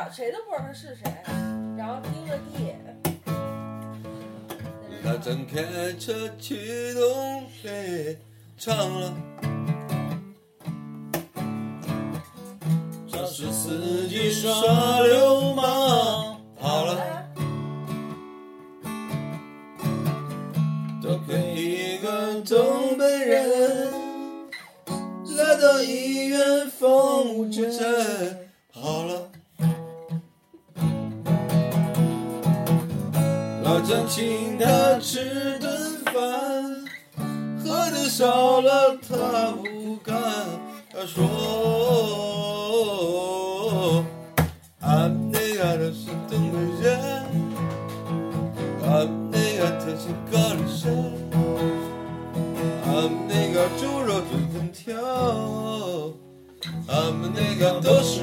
道谁都不知道他是谁，然后听个地。他正开车去东北，唱了。这是司机耍流氓，跑了。多亏一个东北人，来到医院缝针，好少了他不敢。说：“俺那个都是东北人，俺那个特是高丽参，俺那个猪肉炖粉条，俺们那个都是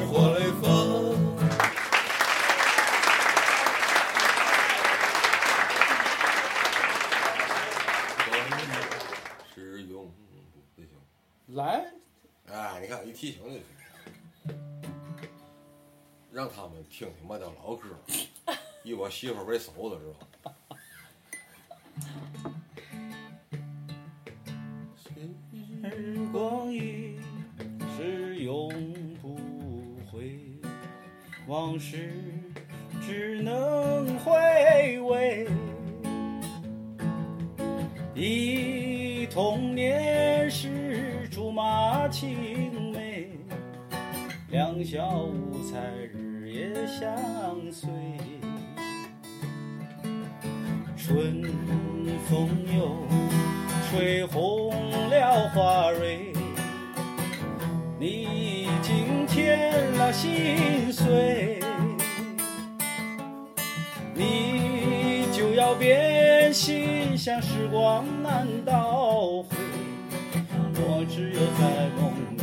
我媳妇为首的知道吧？时光一逝永不回，往事只能回味。忆童年时竹马青梅，两小无猜日夜相随。春风又吹红了花蕊，你已经添了心碎，你就要变心，像时光难倒回，我只有在梦里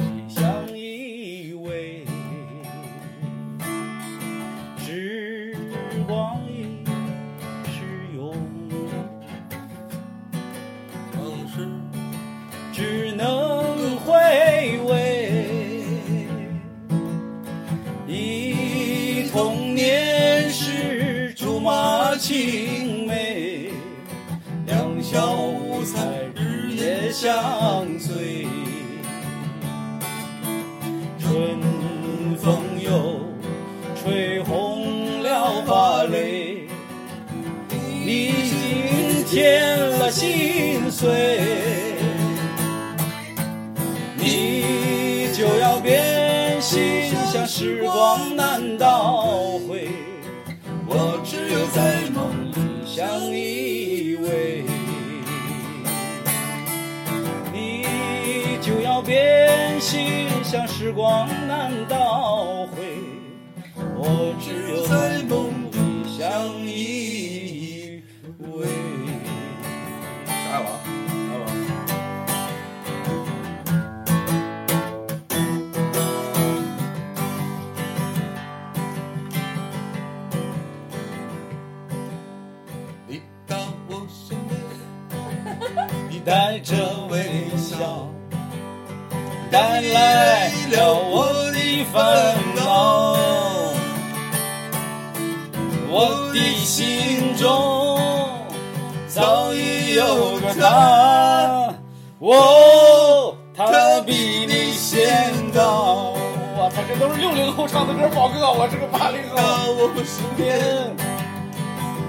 马青梅，两小无猜日夜相时光难倒回，我只有在梦里相依偎。来吧，来吧。你到我身边，你带着微笑，带来有个他，哦，他比你先到。我操，这都是六零后唱的歌，宝哥，我是个八零到后。我身边，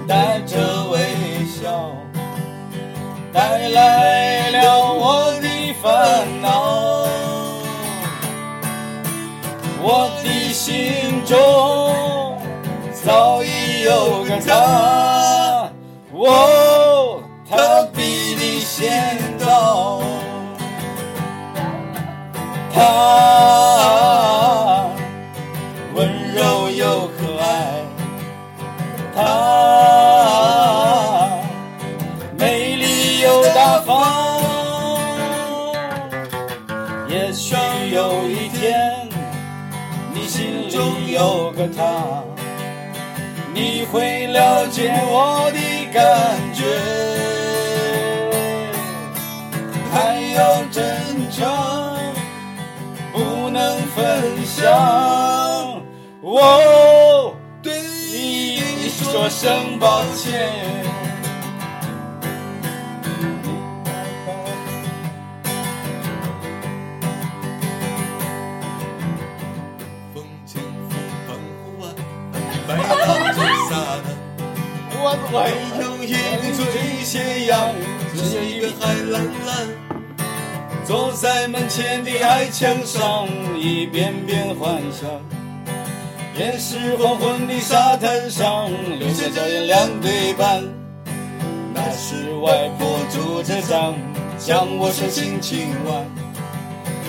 带着微笑，带来了我的烦恼。我的心中早已有个他，哦，会了解我的感觉。还有真诚，不能分享。我对你说声抱歉。只是一个海蓝蓝。坐在门前的矮墙上，一遍遍幻想。也是黄昏的沙滩上，留下脚印两对半。那是外婆拄着杖，将我手轻轻挽。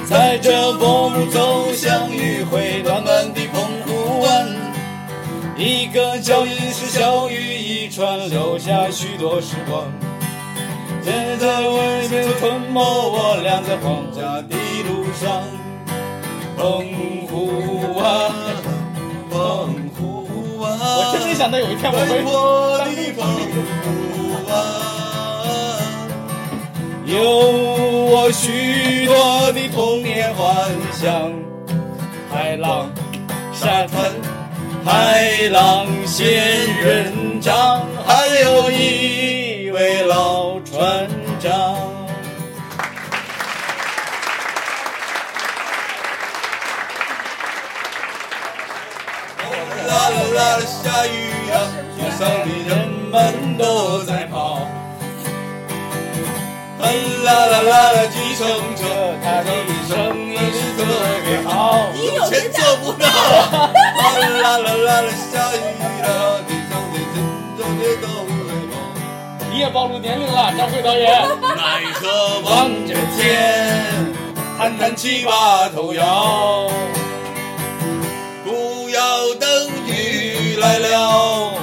踩着薄暮走向迂回暖暖的澎湖湾，一个脚印是小雨一串，留下许多时光。现在外面吞没我俩在荒郊的路上，澎湖湾，澎湖湾，我真没想到有一天我会我的澎湖湾，有我许多的童年幻想，海浪、沙滩、海浪仙人掌，还有一位老船长。啦啦啦啦，下雨了，路上的人们都在跑。啦啦啦啦，计程车，他的声音是特别好。你有钱做不到。啦啦啦啦，下雨了，地上的珍珠也都。你也暴露年龄了，张辉导演。奈何望着天，叹叹气把头摇，不要等雨来了，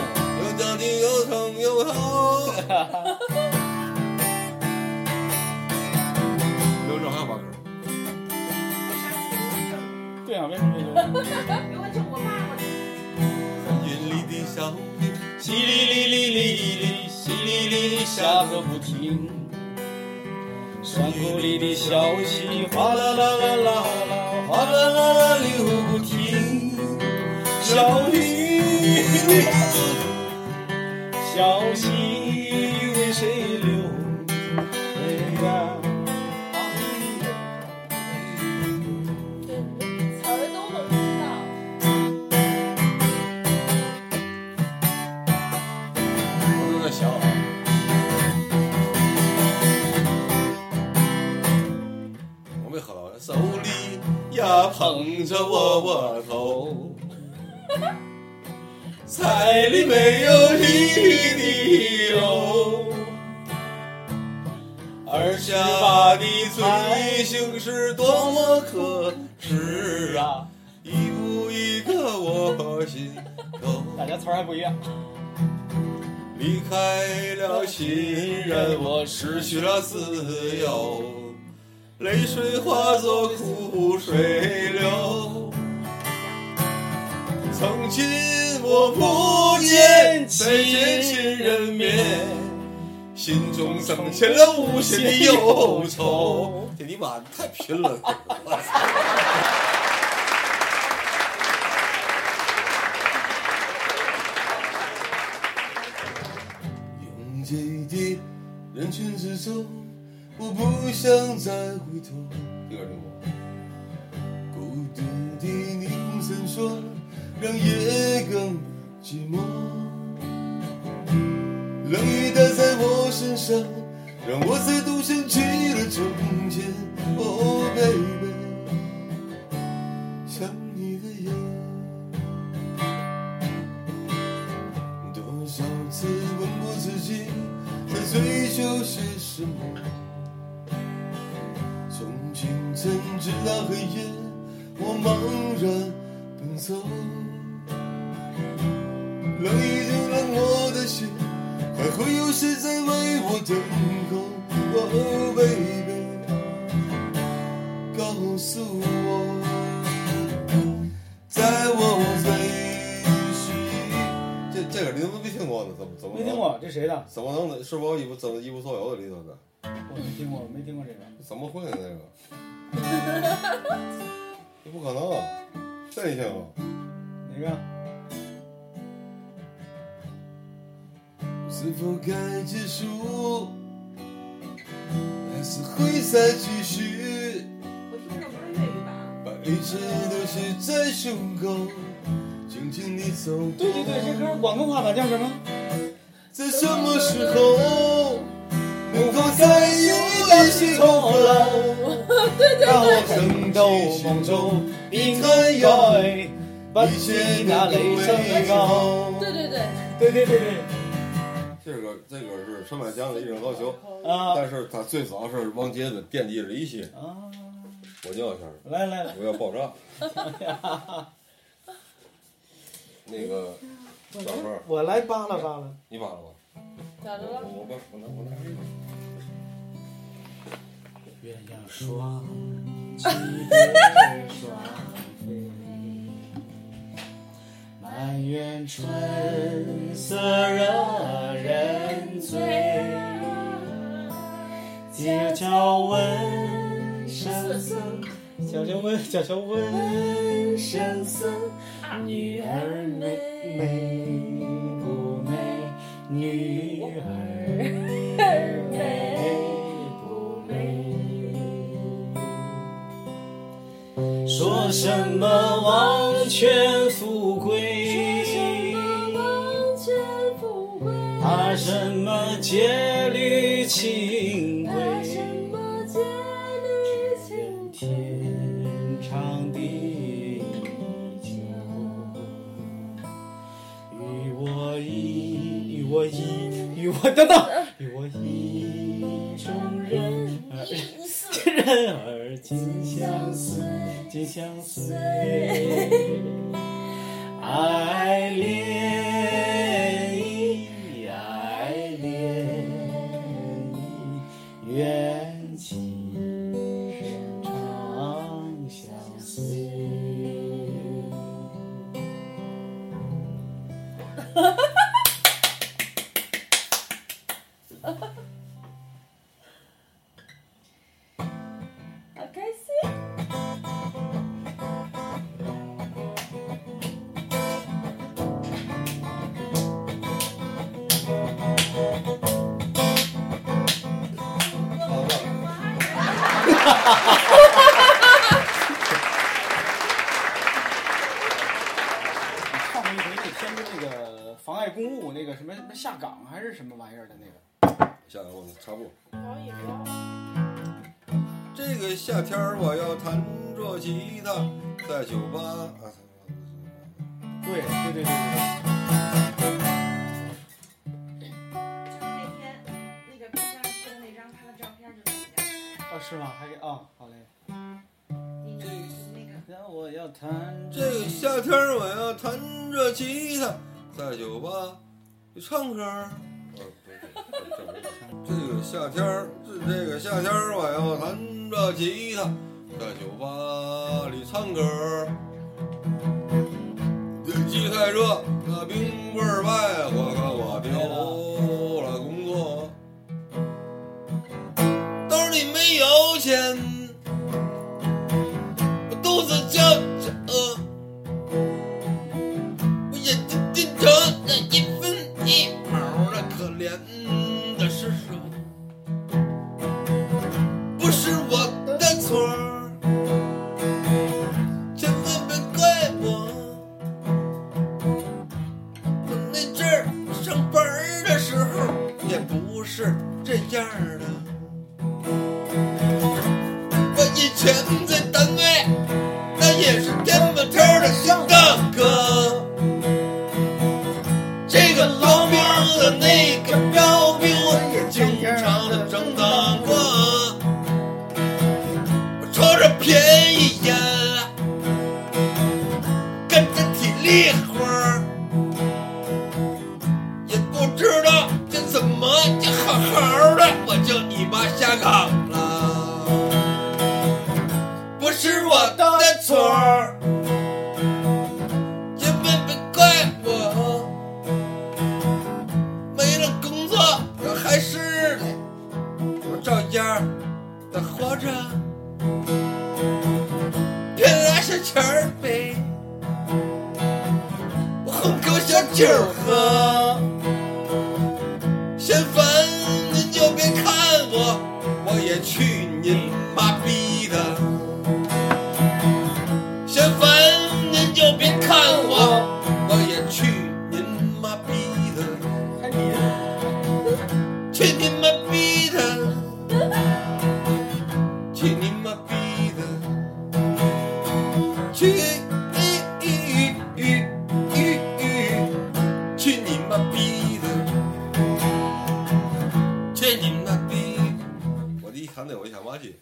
有家庭有疼又好。刘正还有把歌。对啊，为什么没有？给我整我爸爸的。云里的小雨，淅沥沥沥沥沥，淅沥沥下个不停。山谷里的小溪哗啦啦啦啦啦，哗啦啦啦流不停。小雨，小溪为谁流？捧着窝窝头，菜里没有一滴油，二十八的罪行是多么可耻啊！一步一个我心头。大家词还不一样。离开了亲人，我失去了自由，泪水化作苦水流。曾经我不见再见亲人面，心中增添了无限的忧愁。这你妈太贫了！我操！拥挤的人群之中，我不想再回头。孤独的霓虹闪烁，让夜更寂寞。冷雨打在我身上，让我再度想起我茫然奔走。冷已经冷我的心，还会有谁在为我等候？哦，baby，告诉我，在我最需这这个你怎么没听过呢？怎么怎么没听？过，这谁的？怎么能是否一无怎么一无所有的里头呢？我没听过，没听过这个。怎么会呢？这个，这不可能，这一下吧？哪个？是否该结束，还是会再继续？我听的不是粤语版。把一切都写在胸口，静静地走。对对对，这歌广东话版叫什么？在什么时候能够再有一些空楼？让我奋斗梦中应该有，把一切那都雷声美高。好。对对对，对对对对，这个这个是陈百强的一生高球，啊但是他最早是王杰的奠定了一些。啊，我尿一下，来来来，我要爆炸。那个小胖，我来扒拉扒拉。你扒了吧？我咋的了？我我我拿我拿这个。鸳鸯双栖蝶双飞，满园春色惹人醉。街角闻声色，悄悄问，悄悄问声色，女儿美美不美？女儿 什么王权富贵？怕什么戒律清规？天长地久，与我意，与我意，与我等等，与我意中 人儿，人儿紧相随，紧相随，爱恋下来我插播。可以说，这个夏天我要弹着吉他，在酒吧啊。对对对对对，就是那天那个冰箱贴的那张他的照片就是你的。哦是吗？还给啊、好嘞。你你那个让我要弹这个夏天儿我要弹着吉他，在酒吧里唱歌这个夏天儿，这个夏天儿，我要弹着吉他，在酒吧里唱歌儿。天气太热，那冰棍儿卖，我看我丢了工作，兜里没有钱，我肚子叫那我先忘记。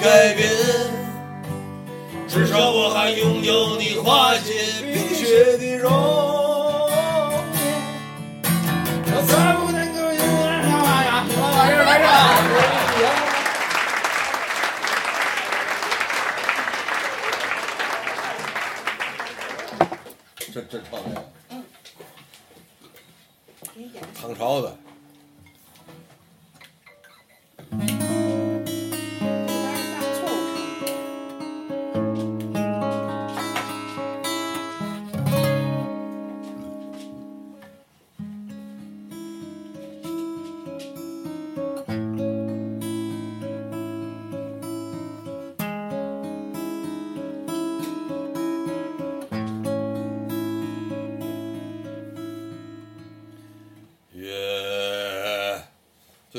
改变至少我还拥有你花心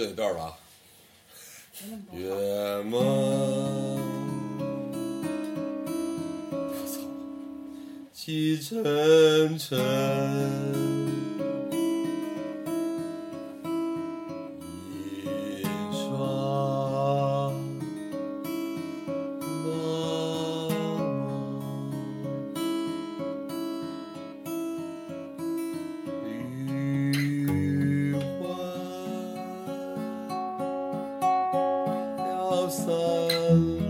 这一段吧月朦我操。季晨 passar.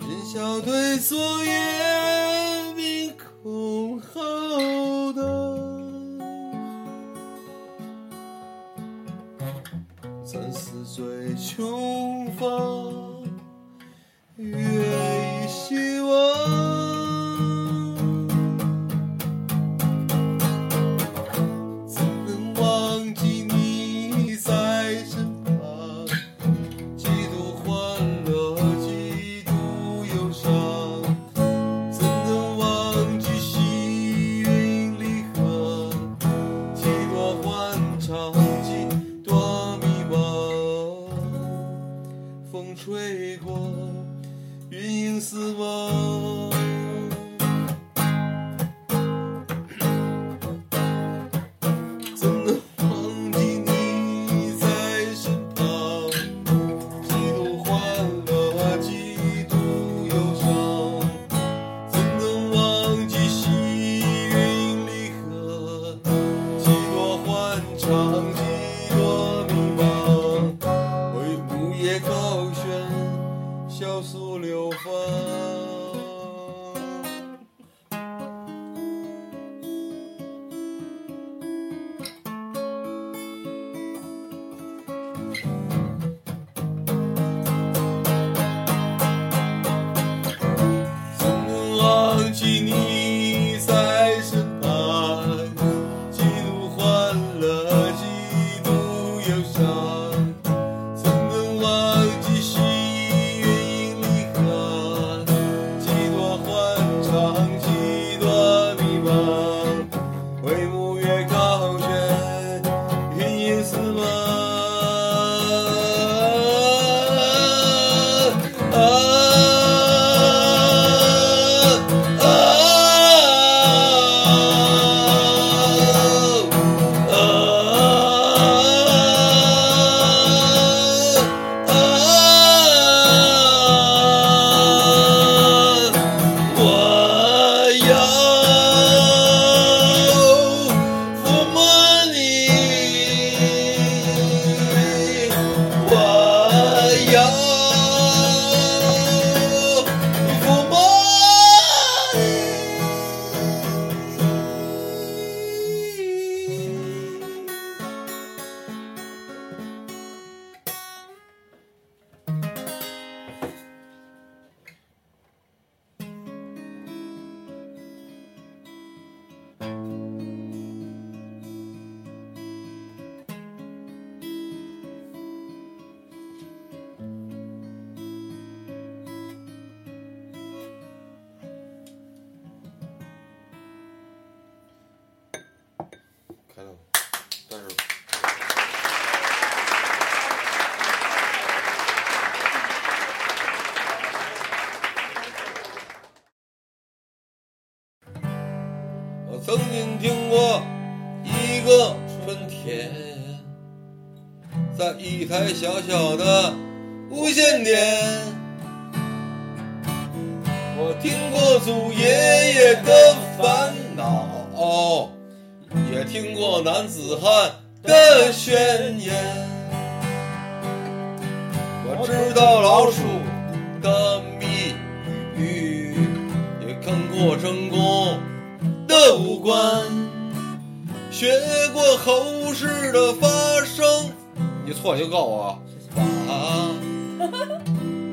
今宵对昨夜。死亡个春天，在一台小小的无线电，我听过祖爷爷的烦恼，也听过男子汉的宣言。我知道老鼠的谜语，也看过成功的五官，学过后世的发声。你错就告我啊！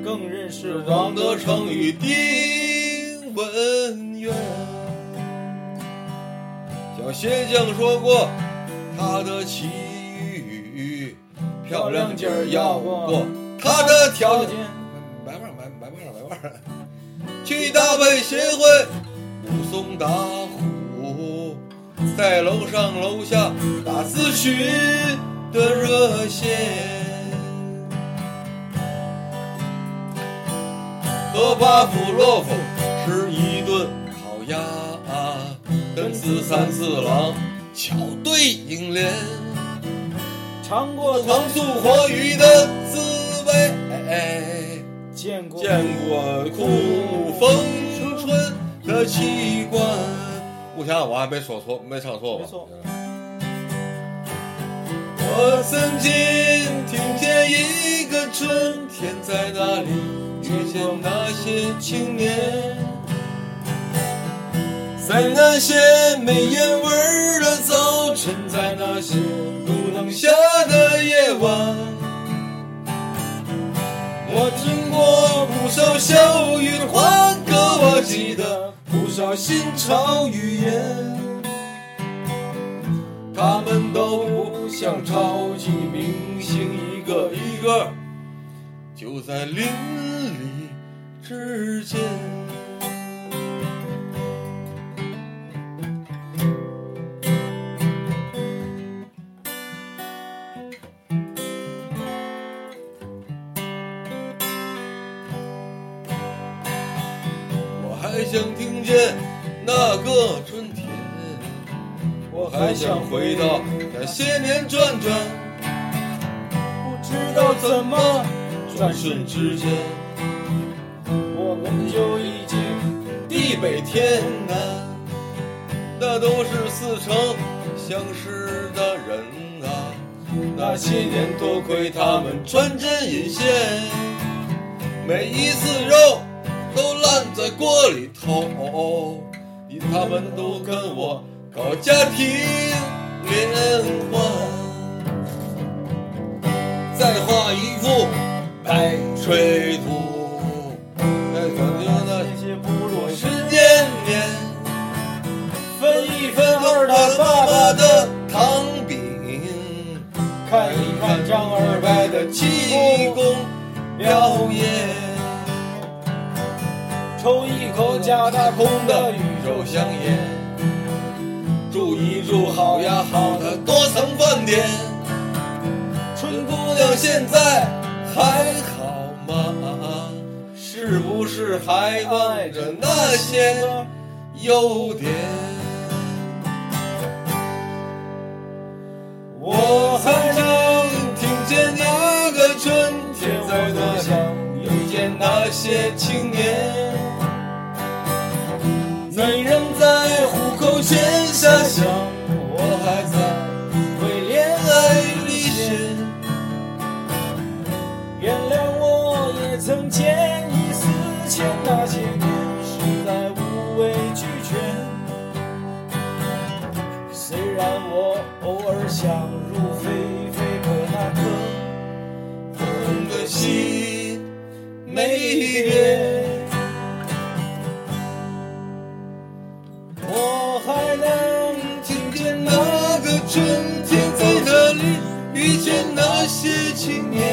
更认识王德成与丁文渊。小鞋匠说过，他的奇遇漂亮劲儿要过他的条件。买腕儿买买腕儿买腕儿，去搭配协会武松打虎，在楼上楼下打咨询的热线。和巴甫洛夫吃一顿烤鸭，跟四三四郎巧对影联，尝过糖醋活鱼的滋味，见过见过酷风春的奇观。目前我还没说错，没唱错吧？没错。我曾经听见一个春天在哪里遇见那些青年，在那些没烟味儿的早新潮语言。他们都不像超级明星，一个一个就在邻里之间。个春天。我还想回到那些年转转，不知道怎么转瞬之间，我们就已经地北天南，那都是似曾相识的人啊。那些年多亏他们穿针引线，每一次肉都烂在锅里头，他们都跟我搞家庭联欢。再画一幅白吹图，再讲究那那些部落时间年。分一分二他爸爸的，糖饼，看一看张二白的气，功表演，抽一口假大空的宇宙香烟，住一住好呀好的多层饭店，春姑娘现在还好吗？是不是还爱着那些优点？我还能听见那个春天在多想遇见那些青年。没人在虎口前下想，我还在为恋爱历险。原谅我也曾见异思迁，那些年实在无谓俱全。虽然我偶尔想入非非，可那颗红的心没变。些